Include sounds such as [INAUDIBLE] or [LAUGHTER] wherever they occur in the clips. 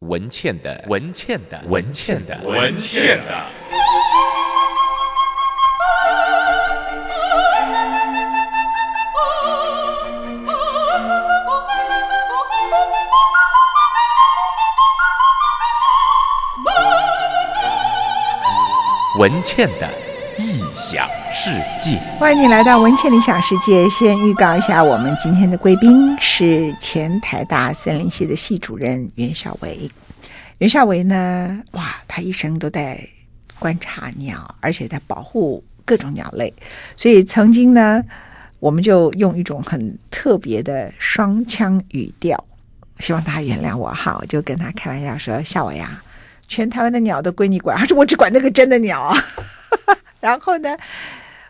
文倩的文倩的文倩的。文倩的。文倩的异想世界，欢迎你来到文倩理想世界。先预告一下，我们今天的贵宾是前台大森林系的系主任袁孝维。袁孝维呢，哇，他一生都在观察鸟，而且在保护各种鸟类。所以曾经呢，我们就用一种很特别的双腔语调，希望大家原谅我哈，我就跟他开玩笑说：“夏伟啊，全台湾的鸟都归你管，还是我只管那个真的鸟啊？” [LAUGHS] 然后呢，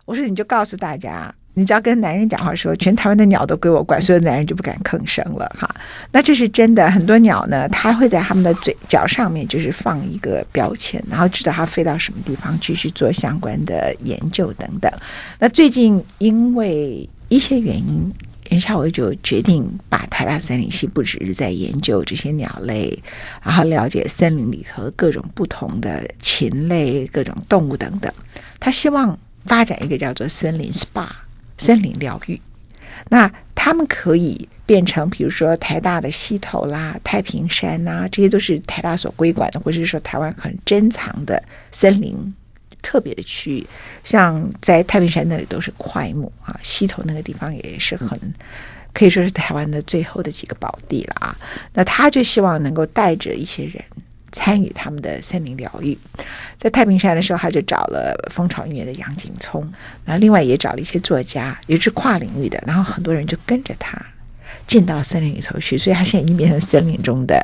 我说你就告诉大家，你只要跟男人讲话说，全台湾的鸟都归我管，所有男人就不敢吭声了哈。那这是真的，很多鸟呢，它会在他们的嘴角上面就是放一个标签，然后知道它飞到什么地方继续做相关的研究等等。那最近因为一些原因，袁孝维就决定把台大森林系不只是在研究这些鸟类，然后了解森林里头各种不同的禽类、各种动物等等。他希望发展一个叫做森林 SPA 森林疗愈，那他们可以变成，比如说台大的溪头啦、太平山呐、这些都是台大所规管的，或者是说台湾很珍藏的森林特别的区域。像在太平山那里都是桧木啊，溪头那个地方也是很可以说是台湾的最后的几个宝地了啊。那他就希望能够带着一些人。参与他们的森林疗愈，在太平山的时候，他就找了蜂巢音乐的杨景聪，然后另外也找了一些作家，也是跨领域的，然后很多人就跟着他进到森林里头去，所以他现在已经变成森林中的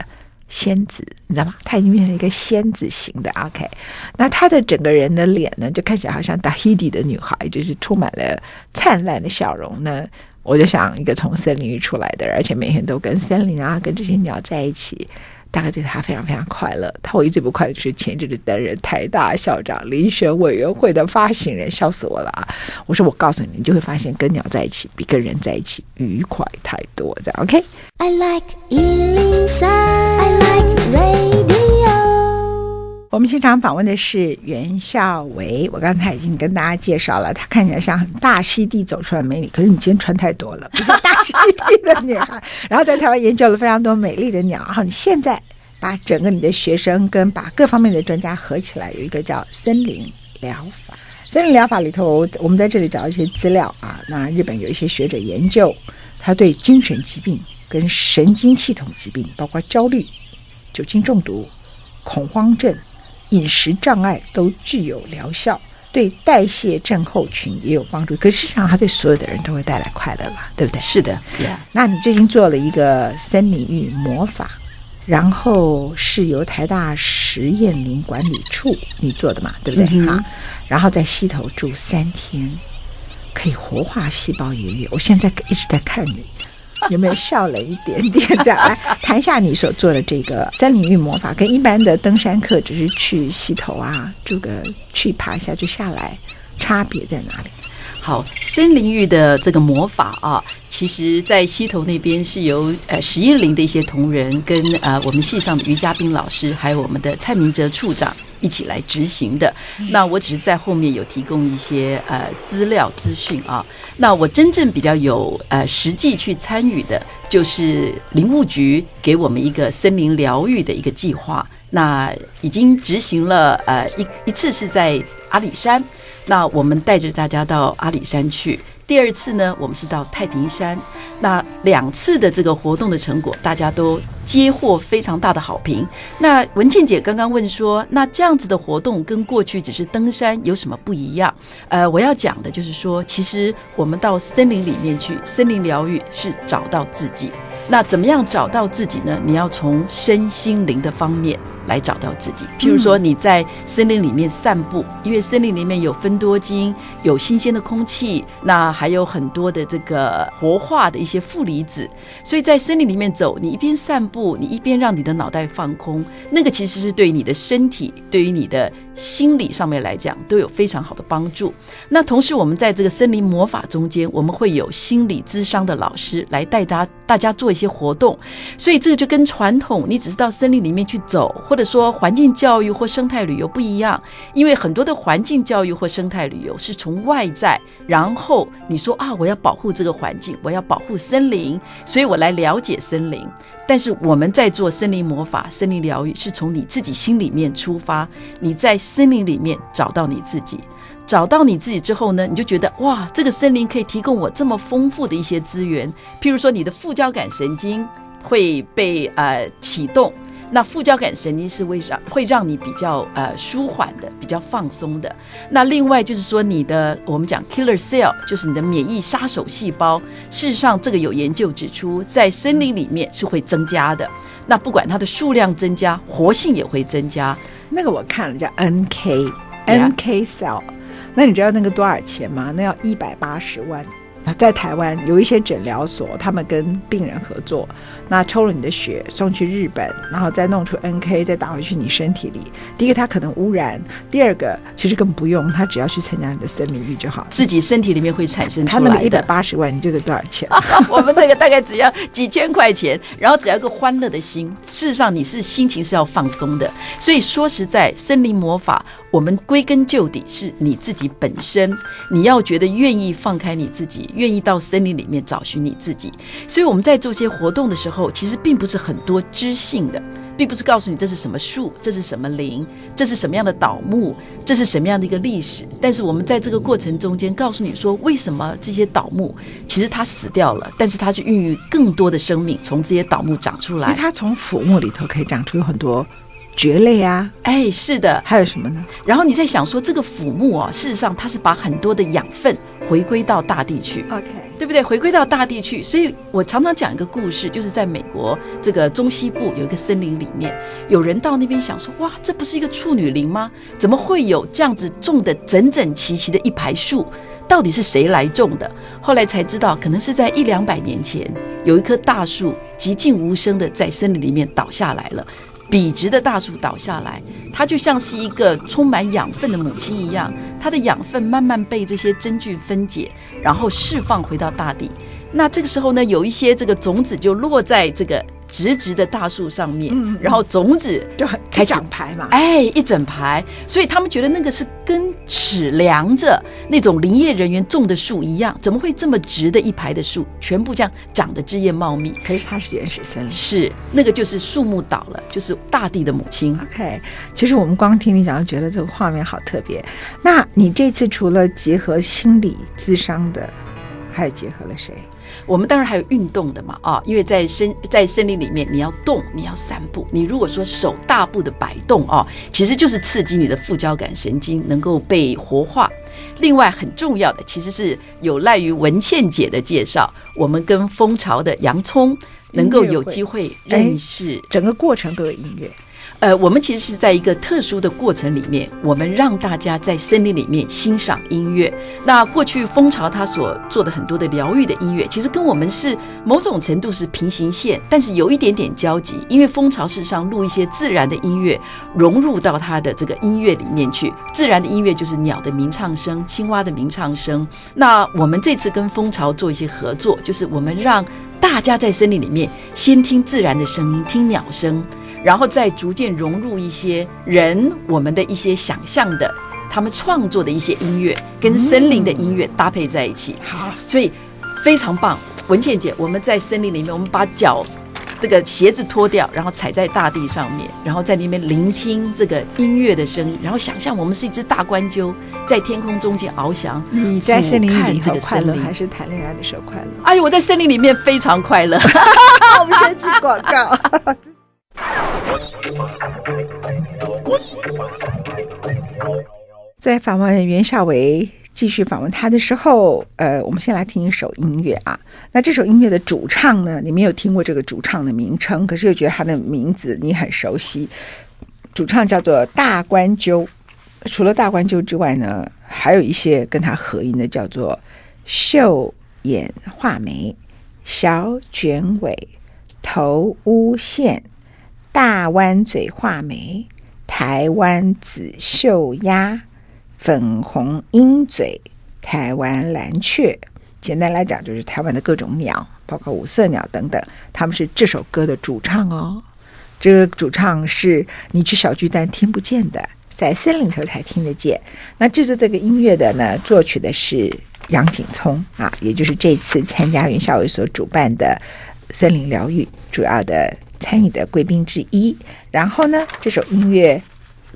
仙子，你知道吗？他已经变成一个仙子型的。OK，那他的整个人的脸呢，就看起来好像达希迪的女孩，就是充满了灿烂的笑容呢。我就想，一个从森林里出来的，而且每天都跟森林啊，跟这些鸟在一起。大概对他非常非常快乐。他唯一最不快乐就是前阵子担任台大校长遴选委员会的发行人，笑死我了啊！我说我告诉你，你就会发现跟鸟在一起比跟人在一起愉快太多。这样 OK。I like 103, I like radio。我们现场访问的是袁孝维，我刚才已经跟大家介绍了，她看起来像大溪地走出来的美女，可是你今天穿太多了，不是大溪地的女孩。然后在台湾研究了非常多美丽的鸟，然后你现在把整个你的学生跟把各方面的专家合起来，有一个叫森林疗法。森林疗法里头，我们在这里找一些资料啊，那日本有一些学者研究，他对精神疾病跟神经系统疾病，包括焦虑、酒精中毒、恐慌症。饮食障碍都具有疗效，对代谢症候群也有帮助。可是实际上，它对所有的人都会带来快乐吧？对不对？是的，Yeah. 那你最近做了一个森林浴魔法，然后是由台大实验林管理处你做的嘛？对不对？哈、嗯，然后在溪头住三天，可以活化细胞爷爷。我现在一直在看你。有没有笑了一点点？这样来谈一下你所做的这个森林浴魔法，跟一般的登山客只是去溪头啊，这个去爬一下就下来，差别在哪里？好，森林浴的这个魔法啊，其实在溪头那边是由呃十一林的一些同仁跟呃我们系上的于嘉宾老师，还有我们的蔡明哲处长。一起来执行的，那我只是在后面有提供一些呃资料资讯啊。那我真正比较有呃实际去参与的，就是林务局给我们一个森林疗愈的一个计划。那已经执行了呃一一次是在阿里山，那我们带着大家到阿里山去。第二次呢，我们是到太平山。那两次的这个活动的成果，大家都接获非常大的好评。那文倩姐刚刚问说，那这样子的活动跟过去只是登山有什么不一样？呃，我要讲的就是说，其实我们到森林里面去，森林疗愈是找到自己。那怎么样找到自己呢？你要从身心灵的方面来找到自己。譬如说你在森林里面散步，因为森林里面有分多精，有新鲜的空气，那还有很多的这个活化的一些负离子，所以在森林里面走，你一边散步，你一边让你的脑袋放空，那个其实是对你的身体，对于你的心理上面来讲都有非常好的帮助。那同时，我们在这个森林魔法中间，我们会有心理智商的老师来带大家大家做一些活动。所以这个就跟传统你只是到森林里面去走，或或者说环境教育或生态旅游不一样，因为很多的环境教育或生态旅游是从外在，然后你说啊，我要保护这个环境，我要保护森林，所以我来了解森林。但是我们在做森林魔法、森林疗愈，是从你自己心里面出发，你在森林里面找到你自己，找到你自己之后呢，你就觉得哇，这个森林可以提供我这么丰富的一些资源，譬如说你的副交感神经会被呃启动。那副交感神经是会让会让你比较呃舒缓的，比较放松的。那另外就是说，你的我们讲 killer cell 就是你的免疫杀手细胞。事实上，这个有研究指出，在森林里面是会增加的。那不管它的数量增加，活性也会增加。那个我看了叫 NK NK cell，那你知道那个多少钱吗？那要一百八十万。在台湾有一些诊疗所，他们跟病人合作，那抽了你的血送去日本，然后再弄出 NK，再打回去你身体里。第一个它可能污染，第二个其实根本不用，他只要去参加你的森林浴就好，自己身体里面会产生出来的。他那么一百八十万，你觉得多少钱？[LAUGHS] 我们这个大概只要几千块钱，然后只要一个欢乐的心。事实上，你是心情是要放松的。所以说实在，森林魔法，我们归根究底是你自己本身，你要觉得愿意放开你自己。愿意到森林里面找寻你自己，所以我们在做些活动的时候，其实并不是很多知性的，并不是告诉你这是什么树，这是什么林，这是什么样的倒木，这是什么样的一个历史。但是我们在这个过程中间，告诉你说，为什么这些倒木其实它死掉了，但是它是孕育更多的生命从这些倒木长出来。因为它从腐木里头可以长出很多。蕨类啊，哎，是的，还有什么呢？然后你在想说，这个腐木啊，事实上它是把很多的养分回归到大地去，OK，对不对？回归到大地去。所以我常常讲一个故事，就是在美国这个中西部有一个森林里面，有人到那边想说，哇，这不是一个处女林吗？怎么会有这样子种的整整齐齐的一排树？到底是谁来种的？后来才知道，可能是在一两百年前，有一棵大树寂静无声的在森林里面倒下来了。笔直的大树倒下来，它就像是一个充满养分的母亲一样，它的养分慢慢被这些真菌分解，然后释放回到大地。那这个时候呢，有一些这个种子就落在这个。直直的大树上面，嗯、然后种子就很开始排嘛，哎，一整排，所以他们觉得那个是跟尺量着那种林业人员种的树一样，怎么会这么直的一排的树，全部这样长得枝叶茂密？可是它是原始森林，是那个就是树木倒了，就是大地的母亲。OK，其实我们光听你讲就觉得这个画面好特别。那你这次除了结合心理智商的，还有结合了谁？我们当然还有运动的嘛，啊，因为在森在森林里面，你要动，你要散步。你如果说手大步的摆动啊，其实就是刺激你的副交感神经能够被活化。另外很重要的，其实是有赖于文倩姐的介绍，我们跟蜂巢的洋葱能够有机会认识，整个过程都有音乐。呃，我们其实是在一个特殊的过程里面，我们让大家在森林里面欣赏音乐。那过去蜂巢他所做的很多的疗愈的音乐，其实跟我们是某种程度是平行线，但是有一点点交集。因为蜂巢事实上录一些自然的音乐，融入到它的这个音乐里面去。自然的音乐就是鸟的鸣唱声、青蛙的鸣唱声。那我们这次跟蜂巢做一些合作，就是我们让大家在森林里面先听自然的声音，听鸟声。然后再逐渐融入一些人，我们的一些想象的，他们创作的一些音乐，跟森林的音乐搭配在一起。好，所以非常棒。文倩姐，我们在森林里面，我们把脚这个鞋子脱掉，然后踩在大地上面，然后在那边聆听这个音乐的声音，然后想象我们是一只大冠鸠在天空中间翱翔。你在森林里头快乐，还是谈恋爱的时候快乐？哎呦，我在森林里面非常快乐。[LAUGHS] 我们先去广告。[LAUGHS] 在访问袁孝维，继续访问他的时候，呃，我们先来听一首音乐啊。那这首音乐的主唱呢，你没有听过这个主唱的名称，可是又觉得他的名字你很熟悉。主唱叫做大关鸠，除了大关鸠之外呢，还有一些跟他合音的，叫做秀眼画眉、小卷尾。头乌线、大弯嘴画眉、台湾紫绣鸭、粉红鹰嘴、台湾蓝雀。简单来讲，就是台湾的各种鸟，包括五色鸟等等，他们是这首歌的主唱哦。这个主唱是你去小巨蛋听不见的，在森林里头才听得见。那制作这个音乐的呢，作曲的是杨景聪啊，也就是这次参加袁孝伟所主办的森林疗愈主要的参与的贵宾之一。然后呢，这首音乐。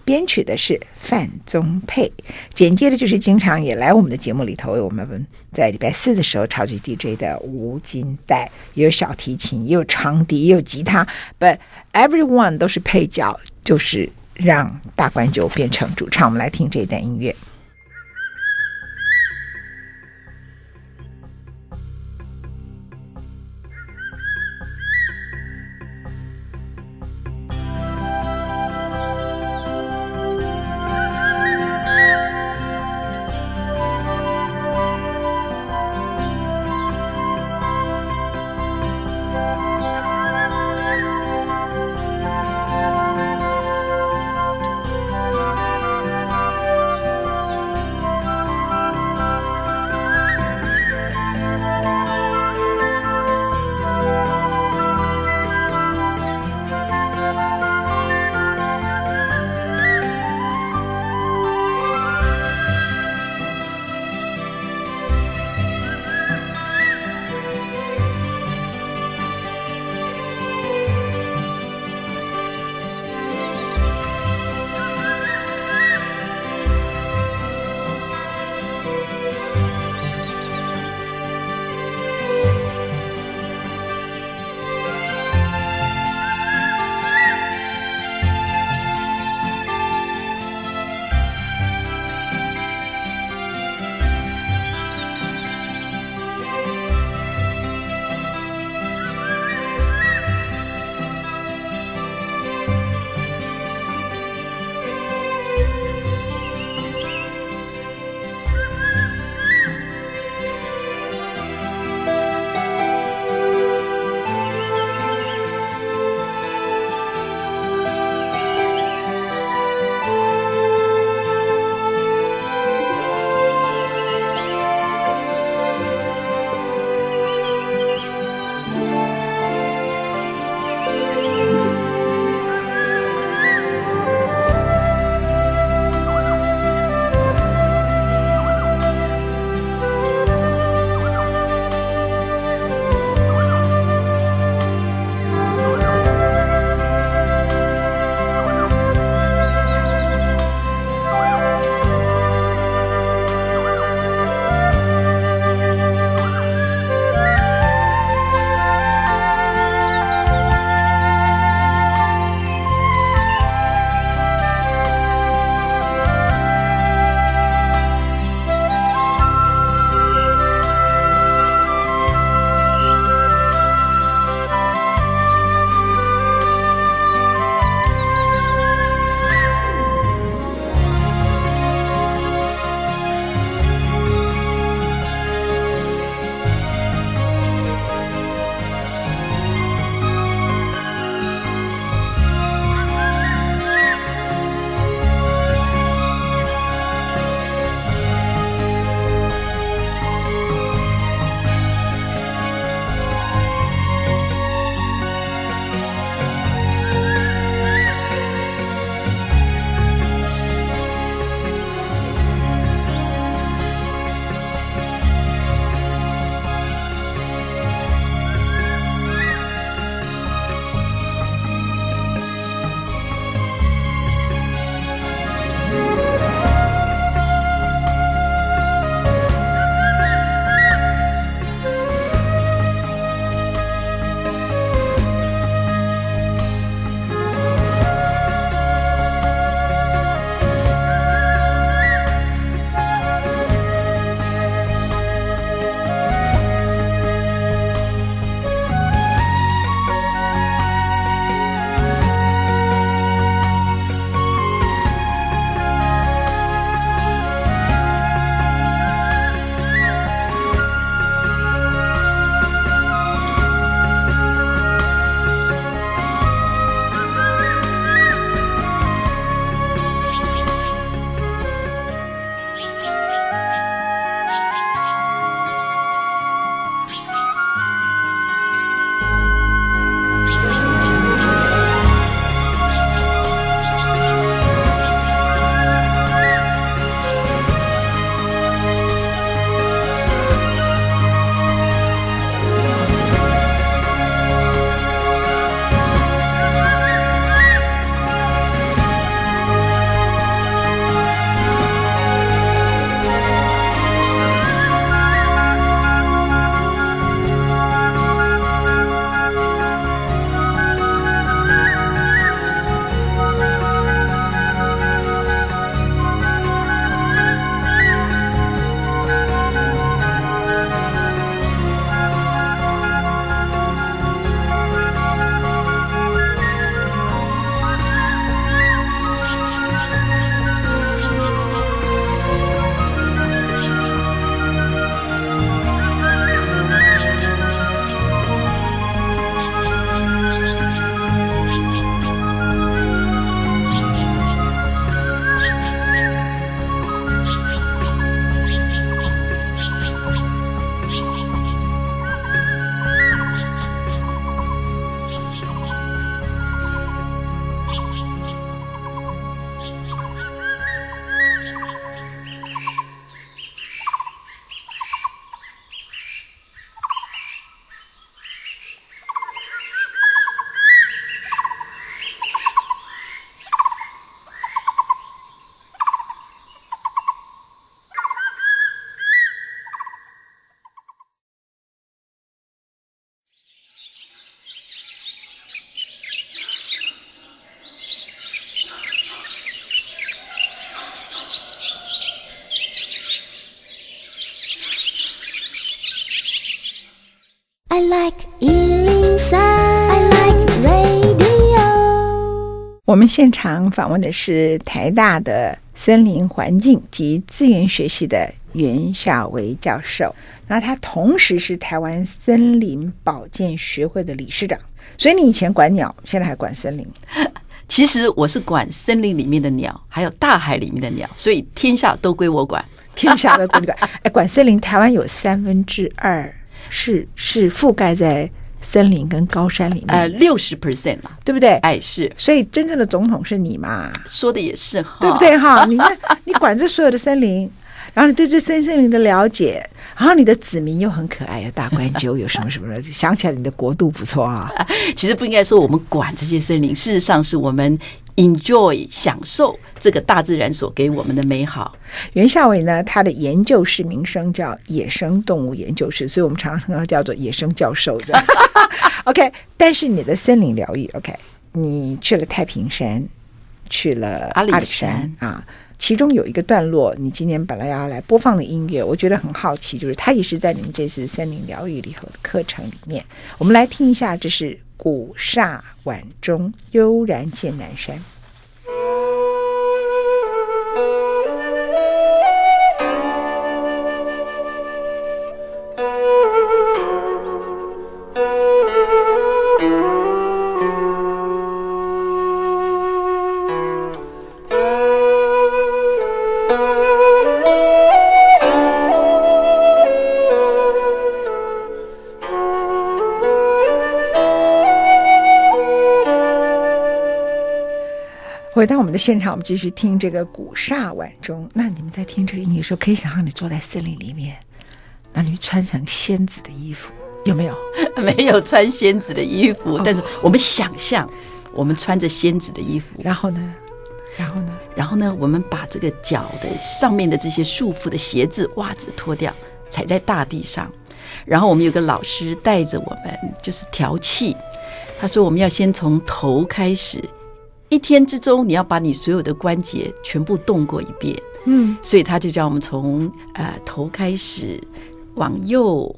编曲的是范宗沛，紧接着就是经常也来我们的节目里头为我们在礼拜四的时候超级 DJ 的吴金黛，也有小提琴，也有长笛，也有吉他，But everyone 都是配角，就是让大观就变成主唱。我们来听这一段音乐。I like 103. I like radio. 我们现场访问的是台大的森林环境及资源学系的袁小维教授，那他同时是台湾森林保健学会的理事长。所以你以前管鸟，现在还管森林？[LAUGHS] 其实我是管森林里面的鸟，还有大海里面的鸟，所以天下都归我管。[LAUGHS] 天下都归你管。哎，管森林，台湾有三分之二是是覆盖在森林跟高山里面，呃，六十 percent 嘛，对不对？哎，是。所以真正的总统是你嘛？说的也是哈，对不对哈？你看，你管着所有的森林。然后你对这森森林的了解，然后你的子民又很可爱，有大冠鷲，[LAUGHS] 有什么什么的，想起来你的国度不错啊。[LAUGHS] 其实不应该说我们管这些森林，事实上是我们 enjoy 享受这个大自然所给我们的美好。袁夏伟呢，他的研究室名称叫野生动物研究室，所以我们常常叫做野生教授的。[LAUGHS] OK，但是你的森林疗愈，OK，你去了太平山，去了阿里山，山啊。其中有一个段落，你今天本来要来播放的音乐，我觉得很好奇，就是它也是在你们这次森林疗愈里头的课程里面。我们来听一下，这是《古刹晚钟，悠然见南山》。到我们的现场，我们继续听这个古刹晚钟。那你们在听这个音乐的时候，可以想象你坐在森林里面，那你穿成仙子的衣服，有没有？[LAUGHS] 没有穿仙子的衣服，哦、但是我们想象我们穿着仙子的衣服。然后呢？然后呢？然后呢？我们把这个脚的上面的这些束缚的鞋子、袜子脱掉，踩在大地上。然后我们有个老师带着我们，就是调气。他说我们要先从头开始。一天之中，你要把你所有的关节全部动过一遍，嗯，所以他就叫我们从呃头开始往右、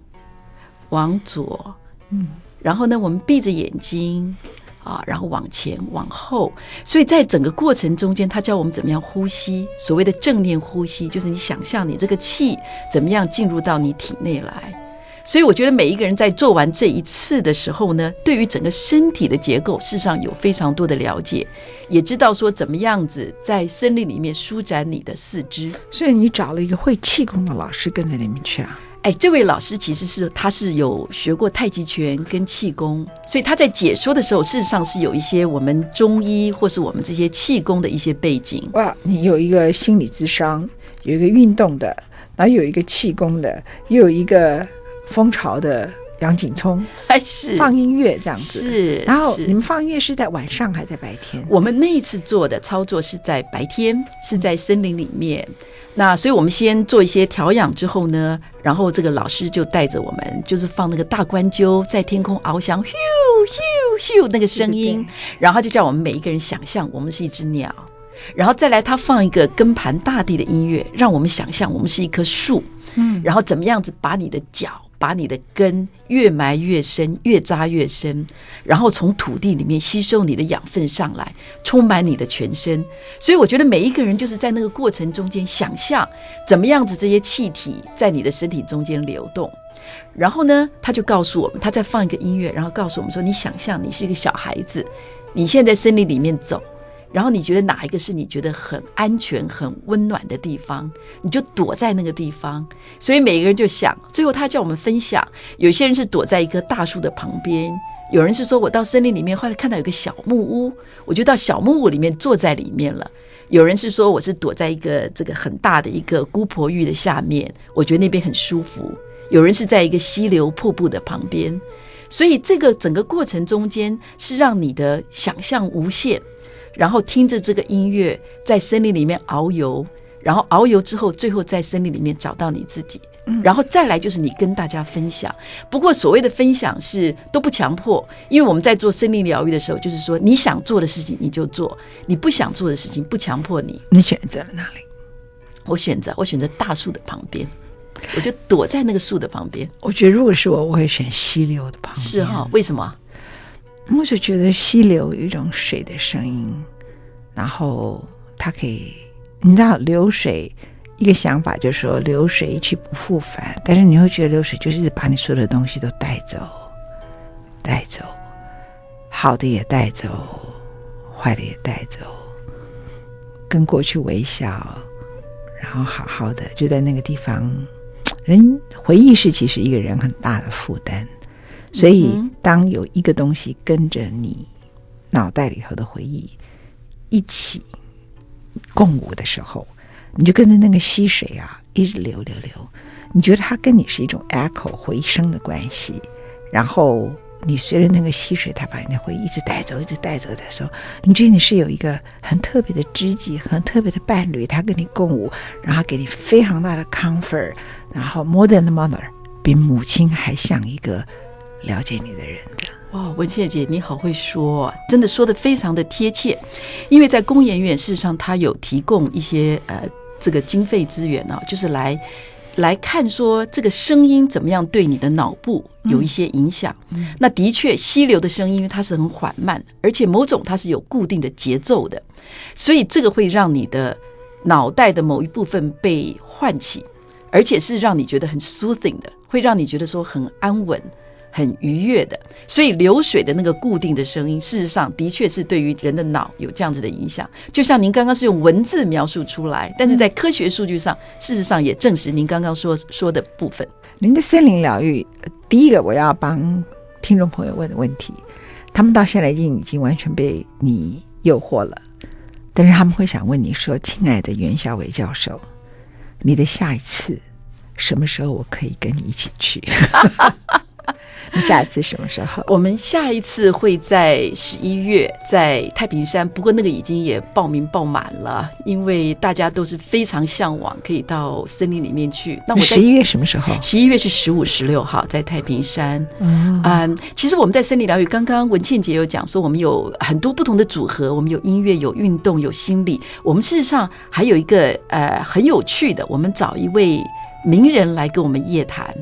往左，嗯，然后呢，我们闭着眼睛啊，然后往前、往后，所以在整个过程中间，他教我们怎么样呼吸。所谓的正念呼吸，就是你想象你这个气怎么样进入到你体内来。所以我觉得每一个人在做完这一次的时候呢，对于整个身体的结构，事实上有非常多的了解，也知道说怎么样子在森林里面舒展你的四肢。所以你找了一个会气功的老师跟着里面去啊？哎，这位老师其实是他是有学过太极拳跟气功，所以他在解说的时候，事实上是有一些我们中医或是我们这些气功的一些背景。哇，你有一个心理智商，有一个运动的，然后有一个气功的，又有一个。蜂巢的杨景聪还是放音乐这样子，是。然后你们放音乐是在晚上还是在白天？我们那一次做的操作是在白天，是在森林里面。那所以我们先做一些调养之后呢，然后这个老师就带着我们，就是放那个大关鸠在天空翱翔，咻咻咻那个声音，然后就叫我们每一个人想象我们是一只鸟，然后再来他放一个跟盘大地的音乐，让我们想象我们是一棵树，嗯，然后怎么样子把你的脚。把你的根越埋越深，越扎越深，然后从土地里面吸收你的养分上来，充满你的全身。所以我觉得每一个人就是在那个过程中间想象怎么样子这些气体在你的身体中间流动。然后呢，他就告诉我们，他再放一个音乐，然后告诉我们说：你想象你是一个小孩子，你现在在森林里面走。然后你觉得哪一个是你觉得很安全、很温暖的地方，你就躲在那个地方。所以每个人就想，最后他叫我们分享。有些人是躲在一棵大树的旁边，有人是说我到森林里面，后来看到有个小木屋，我就到小木屋里面坐在里面了。有人是说我是躲在一个这个很大的一个姑婆芋的下面，我觉得那边很舒服。有人是在一个溪流瀑布的旁边，所以这个整个过程中间是让你的想象无限。然后听着这个音乐，在森林里面遨游，然后遨游之后，最后在森林里面找到你自己，然后再来就是你跟大家分享。不过所谓的分享是都不强迫，因为我们在做森林疗愈的时候，就是说你想做的事情你就做，你不想做的事情不强迫你。你选择了哪里？我选择我选择大树的旁边。我就躲在那个树的旁边。我觉得如果是我，我会选溪流的旁边。是哈、哦？为什么？我就觉得溪流有一种水的声音，然后它可以，你知道流水。一个想法就是说，流水一去不复返，但是你会觉得流水就是把你所有的东西都带走，带走，好的也带走，坏的也带走，跟过去微笑，然后好好的就在那个地方。人回忆是其实一个人很大的负担，所以当有一个东西跟着你脑袋里头的回忆一起共舞的时候。你就跟着那个溪水啊，一直流流流，你觉得它跟你是一种 echo 回声的关系，然后你随着那个溪水，它把你的回忆一直带走，一直带走的时候，你觉得你是有一个很特别的知己，很特别的伴侣，他跟你共舞，然后给你非常大的 comfort，然后 more than the mother，比母亲还像一个了解你的人的。哇，文倩姐，你好会说，真的说得非常的贴切，因为在工研院，事实上他有提供一些呃。这个经费资源呢、啊，就是来来看说这个声音怎么样对你的脑部有一些影响。嗯、那的确，溪流的声音因为它是很缓慢，而且某种它是有固定的节奏的，所以这个会让你的脑袋的某一部分被唤起，而且是让你觉得很 soothing 的，会让你觉得说很安稳。很愉悦的，所以流水的那个固定的声音，事实上的确是对于人的脑有这样子的影响。就像您刚刚是用文字描述出来，但是在科学数据上，事实上也证实您刚刚说说的部分。您的森林疗愈，第一个我要帮听众朋友问的问题，他们到现在已经已经完全被你诱惑了，但是他们会想问你说：“亲爱的袁小伟教授，你的下一次什么时候我可以跟你一起去？” [LAUGHS] 你 [LAUGHS] 下一次什么时候？我们下一次会在十一月，在太平山。不过那个已经也报名报满了，因为大家都是非常向往可以到森林里面去。那我十一月什么时候？十一月是十五、十六号，在太平山。嗯，嗯，其实我们在森林疗愈，刚刚文倩姐有讲说，我们有很多不同的组合，我们有音乐、有运动、有心理。我们事实上还有一个呃很有趣的，我们找一位名人来跟我们夜谈。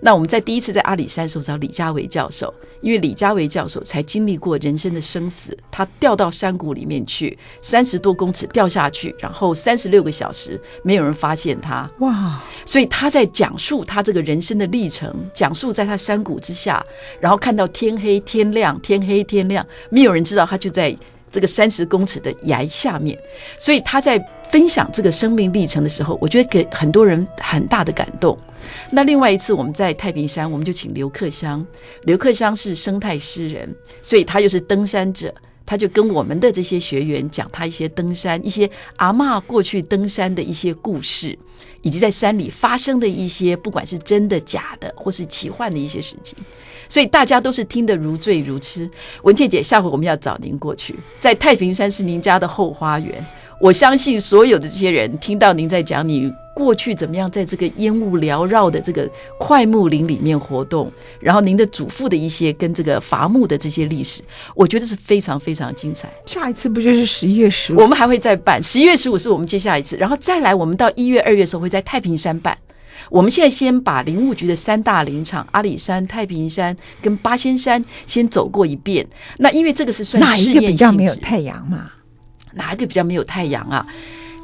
那我们在第一次在阿里山的时候找李家维教授，因为李家维教授才经历过人生的生死，他掉到山谷里面去，三十多公尺掉下去，然后三十六个小时没有人发现他，哇！所以他在讲述他这个人生的历程，讲述在他山谷之下，然后看到天黑天亮，天黑天亮，没有人知道他就在这个三十公尺的崖下面，所以他在分享这个生命历程的时候，我觉得给很多人很大的感动。那另外一次我们在太平山，我们就请刘克襄。刘克襄是生态诗人，所以他又是登山者，他就跟我们的这些学员讲他一些登山、一些阿嬷过去登山的一些故事，以及在山里发生的一些不管是真的假的或是奇幻的一些事情，所以大家都是听得如醉如痴。文倩姐，下回我们要找您过去，在太平山是您家的后花园。我相信所有的这些人听到您在讲你过去怎么样在这个烟雾缭绕的这个快木林里面活动，然后您的祖父的一些跟这个伐木的这些历史，我觉得是非常非常精彩。下一次不就是十一月十五？我们还会再办，十一月十五是我们接下一次，然后再来，我们到一月、二月的时候会在太平山办。我们现在先把林务局的三大林场阿里山、太平山跟八仙山先走过一遍。那因为这个是算试验哪一个比较没有太阳嘛？哪一个比较没有太阳啊？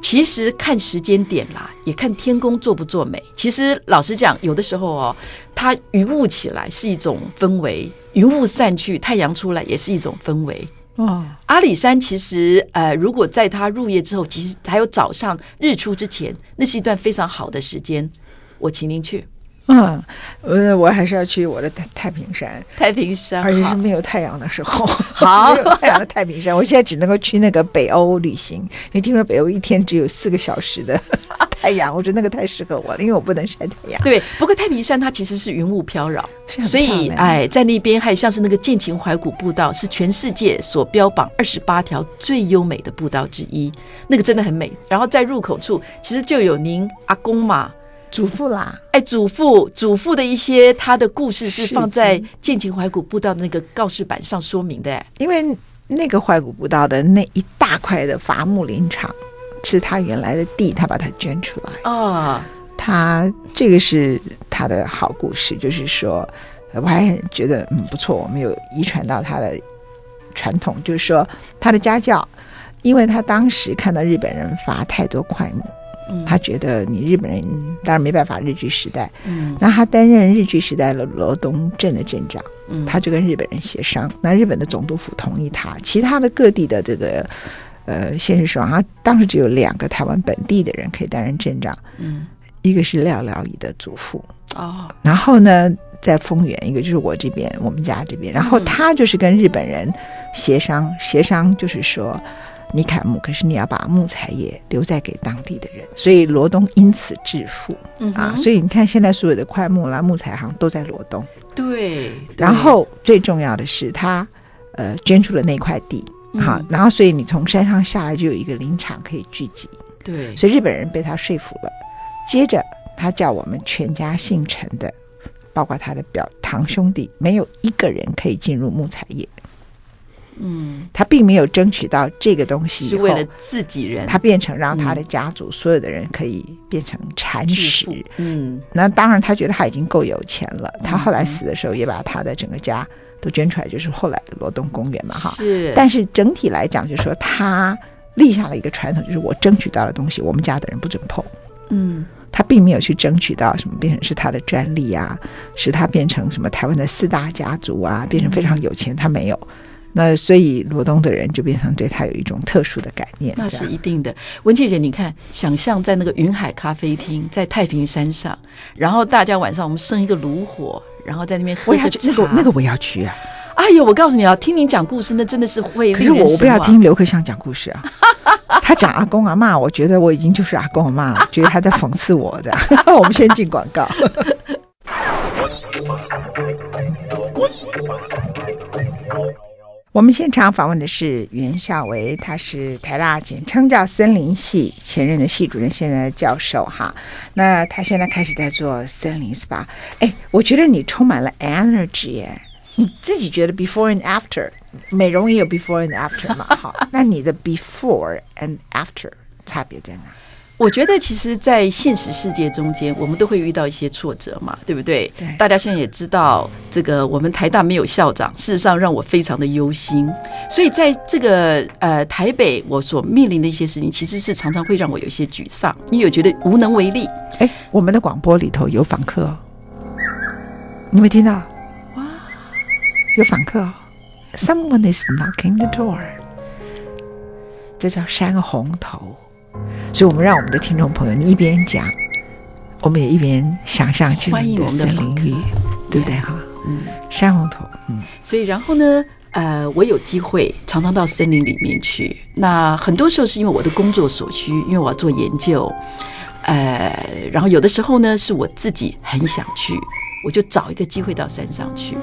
其实看时间点啦，也看天公作不作美。其实老实讲，有的时候哦，它云雾起来是一种氛围，云雾散去，太阳出来也是一种氛围。哦，阿里山其实呃，如果在它入夜之后，其实还有早上日出之前，那是一段非常好的时间。我请您去。嗯，我我还是要去我的太太平山，太平山，而且是没有太阳的时候。[LAUGHS] 好，没有太阳的太平山，我现在只能够去那个北欧旅行，因为听说北欧一天只有四个小时的 [LAUGHS] 太阳，我觉得那个太适合我了，因为我不能晒太阳。对，不过太平山它其实是云雾飘扰，所以哎，在那边还有像是那个剑琴怀古步道，是全世界所标榜二十八条最优美的步道之一，那个真的很美。然后在入口处，其实就有您阿公嘛。祖父啦，哎，祖父，祖父的一些他的故事是放在剑琴怀古步道的那个告示板上说明的。哎，因为那个怀古步道的那一大块的伐木林场是他原来的地，他把它捐出来。啊、哦，他这个是他的好故事，就是说，我还很觉得嗯不错，我们有遗传到他的传统，就是说他的家教，因为他当时看到日本人伐太多块木。他觉得你日本人当然没办法，日据时代，嗯，那他担任日据时代的罗东镇的镇长，嗯，他就跟日本人协商，那日本的总督府同意他，其他的各地的这个呃县市首长，他当时只有两个台湾本地的人可以担任镇长，嗯，一个是廖廖仪的祖父，哦，然后呢，在丰原，一个就是我这边，我们家这边，然后他就是跟日本人协商，协商就是说。你砍木，可是你要把木材也留在给当地的人，所以罗东因此致富、嗯、啊！所以你看，现在所有的快木啦、木材行都在罗东。对。然后最重要的是，他呃捐出了那块地，好、嗯，然后所以你从山上下来就有一个林场可以聚集。对。所以日本人被他说服了，接着他叫我们全家姓陈的，包括他的表堂兄弟，没有一个人可以进入木材业。嗯，他并没有争取到这个东西，是为了自己人。他变成让他的家族所有的人可以变成蚕食。嗯，那当然，他觉得他已经够有钱了。他后来死的时候，也把他的整个家都捐出来，就是后来的罗东公园嘛，哈。是。但是整体来讲，就是说他立下了一个传统，就是我争取到的东西，我们家的人不准碰。嗯，他并没有去争取到什么变成是他的专利啊，使他变成什么台湾的四大家族啊，变成非常有钱，他没有。那所以罗东的人就变成对他有一种特殊的感念，那是一定的。文倩姐，你看，想象在那个云海咖啡厅，在太平山上，然后大家晚上我们生一个炉火，然后在那边喝着茶。那个那个我要去啊！哎呦，我告诉你啊，听你讲故事，那真的是会。可是我我不要听刘克襄讲故事啊！[LAUGHS] 他讲阿公阿妈，我觉得我已经就是阿公阿妈了，[LAUGHS] 觉得他在讽刺我的。[LAUGHS] 我们先进广告。我们现场访问的是袁孝维，他是台大简称叫森林系前任的系主任，现在的教授哈。那他现在开始在做森林 SPA。哎，我觉得你充满了 energy 哎，你自己觉得 before and after [LAUGHS] 美容也有 before and after 嘛？好，那你的 before and after 差别在哪？我觉得，其实，在现实世界中间，我们都会遇到一些挫折嘛，对不对？对。大家现在也知道，这个我们台大没有校长，事实上让我非常的忧心。所以，在这个呃台北，我所面临的一些事情，其实是常常会让我有一些沮丧，因为我觉得无能为力。哎，我们的广播里头有访客哦，你没听到？哇，有访客哦，Someone is knocking the door。这叫山红头。所以，我们让我们的听众朋友，你一边讲，我们也一边想象进入的森林里，对不对哈？嗯，山红头，嗯。所以，然后呢，呃，我有机会常常到森林里面去。那很多时候是因为我的工作所需，因为我要做研究，呃，然后有的时候呢，是我自己很想去，我就找一个机会到山上去。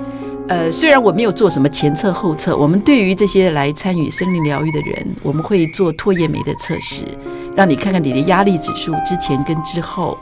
呃，虽然我没有做什么前测后测，我们对于这些来参与森林疗愈的人，我们会做唾液酶的测试，让你看看你的压力指数之前跟之后。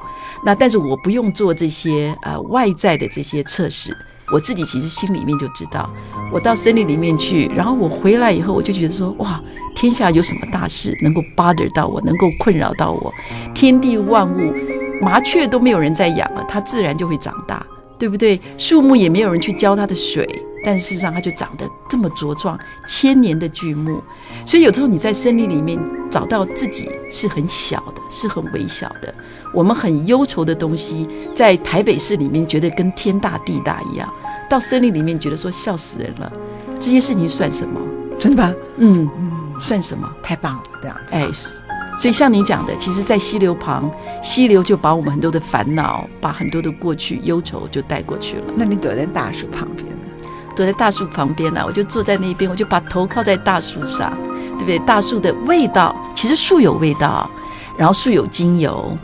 那但是我不用做这些呃外在的这些测试，我自己其实心里面就知道，我到森林里面去，然后我回来以后，我就觉得说，哇，天下有什么大事能够 bother 到我，能够困扰到我？天地万物，麻雀都没有人在养了，它自然就会长大。对不对？树木也没有人去浇它的水，但事实上它就长得这么茁壮，千年的巨木。所以有时候你在森林里面找到自己是很小的，是很微小的。我们很忧愁的东西，在台北市里面觉得跟天大地大一样，到森林里面觉得说笑死人了。这些事情算什么？真的吗？嗯嗯，算什么？太棒了，这样子。哎。所以像你讲的，其实，在溪流旁，溪流就把我们很多的烦恼，把很多的过去忧愁就带过去了。那你躲在大树旁边呢？躲在大树旁边呢、啊，我就坐在那边，我就把头靠在大树上，对不对？大树的味道，其实树有味道，然后树有精油，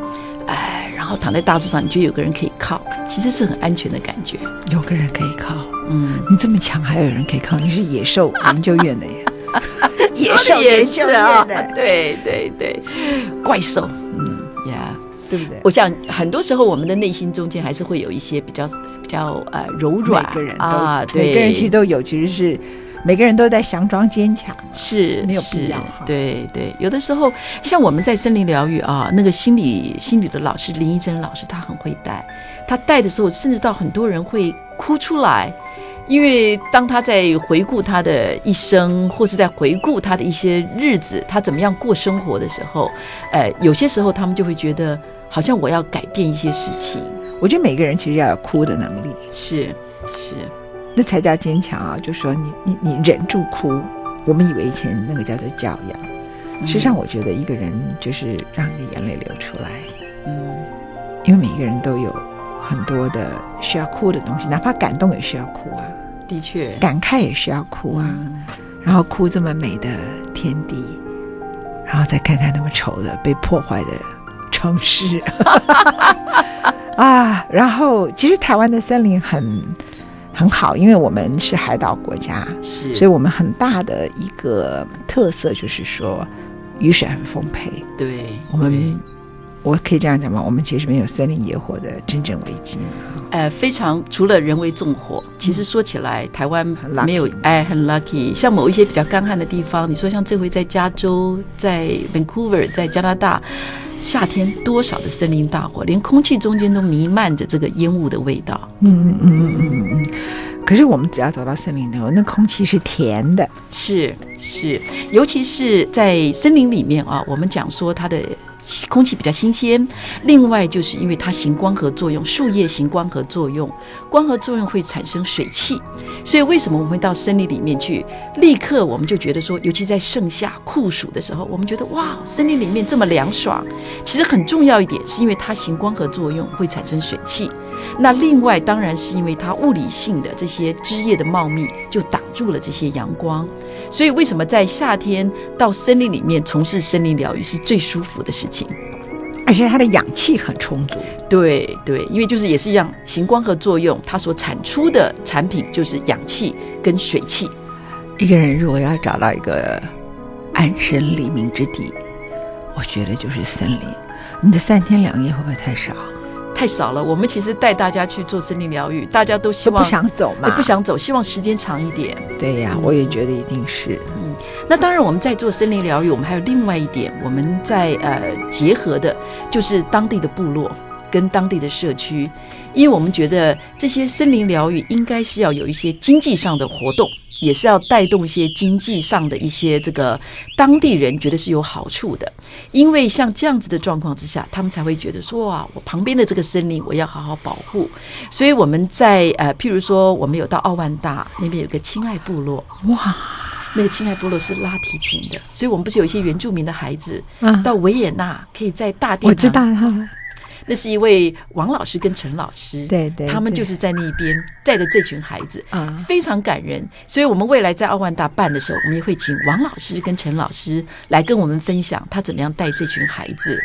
哎，然后躺在大树上，你觉得有个人可以靠，其实是很安全的感觉。有个人可以靠，嗯，你这么强，还有人可以靠，你是野兽研究院的耶。野兽也是啊，[LAUGHS] 对对对，怪兽，嗯呀，yeah, 对不对？我想很多时候我们的内心中间还是会有一些比较比较呃柔软，每个人啊，对，每个人其实都有，其实是每个人都在佯装坚强，是没有必要。对对，有的时候像我们在森林疗愈啊，那个心理心理的老师林依珍老师，他很会带，他带的时候，甚至到很多人会哭出来。因为当他在回顾他的一生，或是在回顾他的一些日子，他怎么样过生活的时候，呃，有些时候他们就会觉得，好像我要改变一些事情。我觉得每个人其实要有哭的能力，是是，那才叫坚强啊！就说你你你忍住哭，我们以为以前那个叫做教养，实际上我觉得一个人就是让你的眼泪流出来，嗯，因为每一个人都有。很多的需要哭的东西，哪怕感动也需要哭啊。的确，感慨也是要哭啊。然后哭这么美的天地，然后再看看那么丑的被破坏的城市 [LAUGHS] 啊。然后，其实台湾的森林很很好，因为我们是海岛国家，是，所以我们很大的一个特色就是说雨水很丰沛。对，我们。我可以这样讲吗？我们其实没有森林野火的真正危机嘛。呃，非常除了人为纵火，其实说起来，嗯、台湾没有哎，很 lucky。像某一些比较干旱的地方，你说像这回在加州、在 Vancouver、在加拿大，夏天多少的森林大火，连空气中间都弥漫着这个烟雾的味道。嗯嗯嗯嗯嗯嗯。可是我们只要走到森林里，那空气是甜的，是是，尤其是在森林里面啊，我们讲说它的。空气比较新鲜，另外就是因为它行光合作用，树叶行光合作用，光合作用会产生水汽，所以为什么我们会到森林里面去？立刻我们就觉得说，尤其在盛夏酷暑的时候，我们觉得哇，森林里面这么凉爽。其实很重要一点，是因为它行光合作用会产生水汽。那另外当然是因为它物理性的这些枝叶的茂密，就挡住了这些阳光。所以为什么在夏天到森林里面从事森林疗愈是最舒服的事情？而且它的氧气很充足。对对，因为就是也是一样，行光合作用，它所产出的产品就是氧气跟水汽。一个人如果要找到一个安身立命之地，我觉得就是森林。你的三天两夜会不会太少？太少了。我们其实带大家去做森林疗愈，大家都希望不想走嘛，不想走，希望时间长一点。对呀，我也觉得一定是。嗯，那当然我们在做森林疗愈，我们还有另外一点，我们在呃结合的，就是当地的部落跟当地的社区，因为我们觉得这些森林疗愈应该是要有一些经济上的活动。也是要带动一些经济上的一些这个当地人觉得是有好处的，因为像这样子的状况之下，他们才会觉得说哇，我旁边的这个森林我要好好保护。所以我们在呃，譬如说我们有到奥万大那边有个亲爱部落，哇，那个亲爱部落是拉提琴的，所以我们不是有一些原住民的孩子到维也纳可以在大地，我知道哈。那是一位王老师跟陈老师，对，对对，他们就是在那边带着这群孩子，啊，非常感人。所以，我们未来在奥万大办的时候，我们也会请王老师跟陈老师来跟我们分享他怎么样带这群孩子。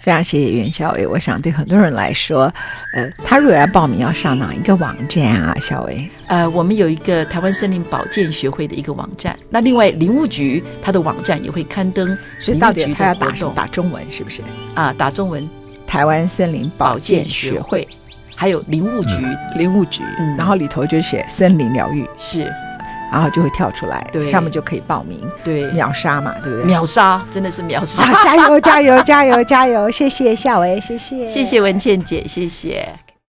非常谢谢袁小伟。我想对很多人来说，呃，他如果要报名，要上哪一个网站啊？小伟，呃，我们有一个台湾森林保健学会的一个网站。那另外林务局它的网站也会刊登，所以到底他要打打中文是不是？啊，打中文。台湾森林保健学会，还有林务局，林务局，然后里头就写森林疗愈，是，然后就会跳出来，对，上面就可以报名，对，秒杀嘛，对不对？秒杀，真的是秒杀，[LAUGHS] 加油，加油，加油，加油！谢谢夏薇，谢谢，谢谢文倩姐，谢谢。